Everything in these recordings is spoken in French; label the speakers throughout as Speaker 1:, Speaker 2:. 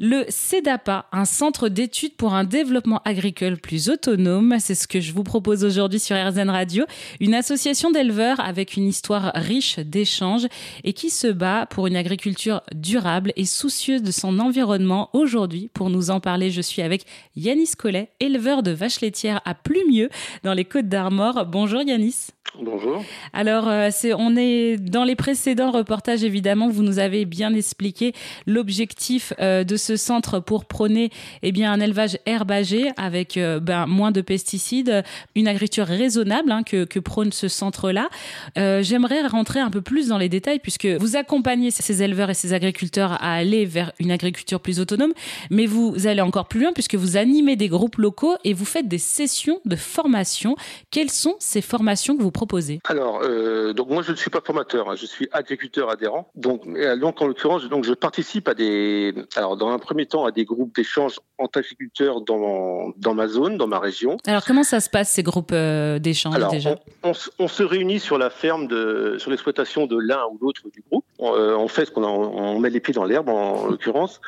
Speaker 1: Le CEDAPA, un centre d'études pour un développement agricole plus autonome, c'est ce que je vous propose aujourd'hui sur RZN Radio, une association d'éleveurs avec une histoire riche d'échanges et qui se bat pour une agriculture durable et soucieuse de son environnement. Aujourd'hui, pour nous en parler, je suis avec Yanis Collet, éleveur de vaches laitières à Plumieux dans les Côtes d'Armor. Bonjour Yanis.
Speaker 2: Bonjour.
Speaker 1: Alors, euh, on est dans les précédents reportages, évidemment, vous nous avez bien expliqué l'objectif euh, de ce centre pour prôner eh bien, un élevage herbagé avec euh, ben, moins de pesticides, une agriculture raisonnable hein, que, que, prône ce centre-là. j'aimerais rentrer un peu plus dans les détails puisque vous accompagnez ces éleveurs et ces agriculteurs à aller vers une agriculture plus autonome, mais vous allez encore plus loin puisque vous animez des groupes locaux et vous faites des sessions de formation. Quelles sont ces formations que vous proposez?
Speaker 2: Alors, euh, donc moi je ne suis pas formateur, hein. je suis agriculteur adhérent. Donc, donc en l'occurrence, je participe à des, alors dans un premier temps à des groupes d'échange entre agriculteurs dans dans ma zone, dans ma région.
Speaker 1: Alors comment ça se passe ces groupes euh, d'échange déjà?
Speaker 2: on, on, se réunit sur la ferme de, sur l'exploitation de l'un ou l'autre du groupe. On, euh, on fait ce qu'on on met les pieds dans l'herbe en, l'occurrence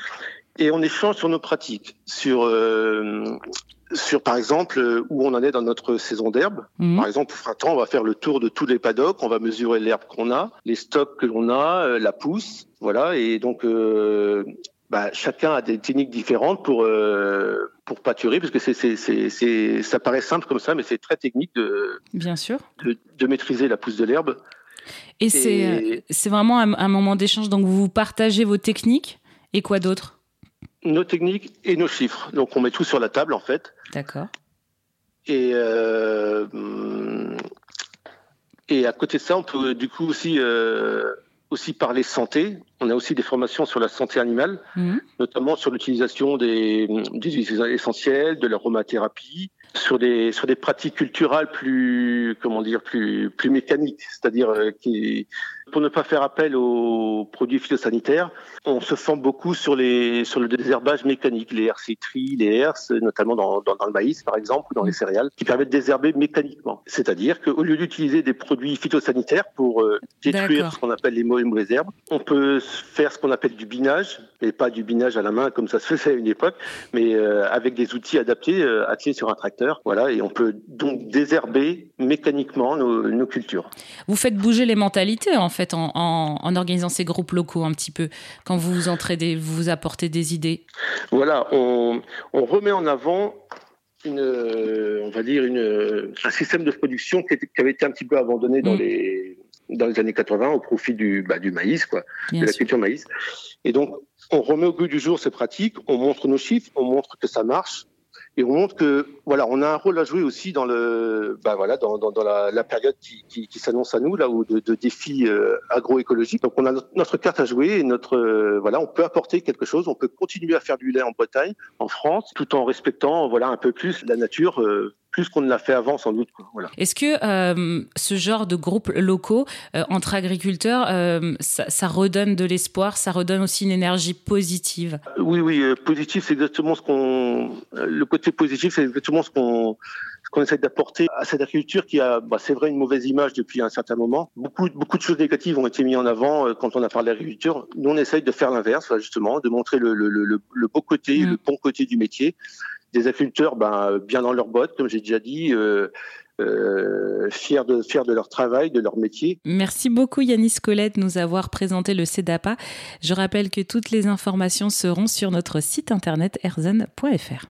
Speaker 2: et on échange sur nos pratiques, sur euh, sur par exemple où on en est dans notre saison d'herbe. Mhm. Par exemple, au printemps, on va faire le tour de tous les paddocks, on va mesurer l'herbe qu'on a, les stocks que l'on a, euh, la pousse, voilà. Et donc, euh, bah, chacun a des techniques différentes pour euh, pour pâturer, parce que c'est c'est c'est ça paraît simple comme ça, mais c'est très technique de
Speaker 1: bien sûr
Speaker 2: de, de maîtriser la pousse de l'herbe.
Speaker 1: Et, c'est c'est vraiment un, un moment d'échange. Donc vous partagez vos techniques et quoi d'autre?
Speaker 2: Nos techniques et nos chiffres. Donc on met tout sur la table en fait.
Speaker 1: D'accord.
Speaker 2: Et euh, et à côté de ça, on peut du coup aussi euh, aussi parler santé. On a aussi des formations sur la santé animale, mhm. notamment sur l'utilisation des, des huiles essentielles, de l'aromathérapie, sur des sur des pratiques culturelles plus comment dire plus plus mécaniques, c'est-à-dire euh, qui pour ne pas faire appel aux produits phytosanitaires, on se forme beaucoup sur les sur le désherbage mécanique, les RC-tri, les herses, notamment dans, dans, dans, le maïs par exemple ou dans les céréales, qui permettent de désherber mécaniquement. C'est-à-dire qu'au lieu d'utiliser des produits phytosanitaires pour euh, détruire ce qu'on appelle les mauvaises herbes, on peut faire ce qu'on appelle du binage, et pas du binage à la main comme ça se faisait à une époque, mais euh, avec des outils adaptés, euh, attelés sur un tracteur, voilà, et on peut donc désherber mécaniquement nos, nos cultures.
Speaker 1: Vous faites bouger les mentalités en fait en, en, organisant ces groupes locaux un petit peu quand vous vous entraidez, vous, vous apportez des idées
Speaker 2: Voilà, on, on remet en avant une, on va dire une, un système de production qui, était, qui, avait été un petit peu abandonné dans mm. les dans les années 80 au profit du, bah, du maïs, quoi, Bien de la culture maïs. Et donc, on remet au goût du jour ces pratiques, on montre nos chiffres, on montre que ça marche, et on montre que voilà, on a un rôle à jouer aussi dans le, bah voilà, dans, dans, dans la, la, période qui, qui, qui s'annonce à nous là, où de, de défis euh, agroécologiques. Donc on a notre, carte à jouer et notre, euh, voilà, on peut apporter quelque chose. On peut continuer à faire du lait en Bretagne, en France, tout en respectant voilà un peu plus la nature. Euh, plus qu'on ne l'a fait avant, sans doute. Voilà.
Speaker 1: Est-ce que euh, ce genre de groupes locaux euh, entre agriculteurs, euh, ça, ça, redonne de l'espoir, ça redonne aussi une énergie positive?
Speaker 2: Oui, oui, positif, c'est exactement ce qu'on. Le côté positif, c'est exactement ce qu'on qu'on essaie d'apporter à cette agriculture qui a, bah, c'est vrai, une mauvaise image depuis un certain moment. Beaucoup, beaucoup de choses négatives ont été mises en avant quand on a parlé d'agriculture. Nous, on essaye de faire l'inverse, justement, de montrer le, le, le, le beau côté, mmh. le bon côté du métier des agriculteurs ben, bien dans leur bottes, comme j'ai déjà dit, euh, euh, fiers, de, fiers de leur travail, de leur métier.
Speaker 1: Merci beaucoup Yanis Colette de nous avoir présenté le CEDAPA. Je rappelle que toutes les informations seront sur notre site internet erzen.fr.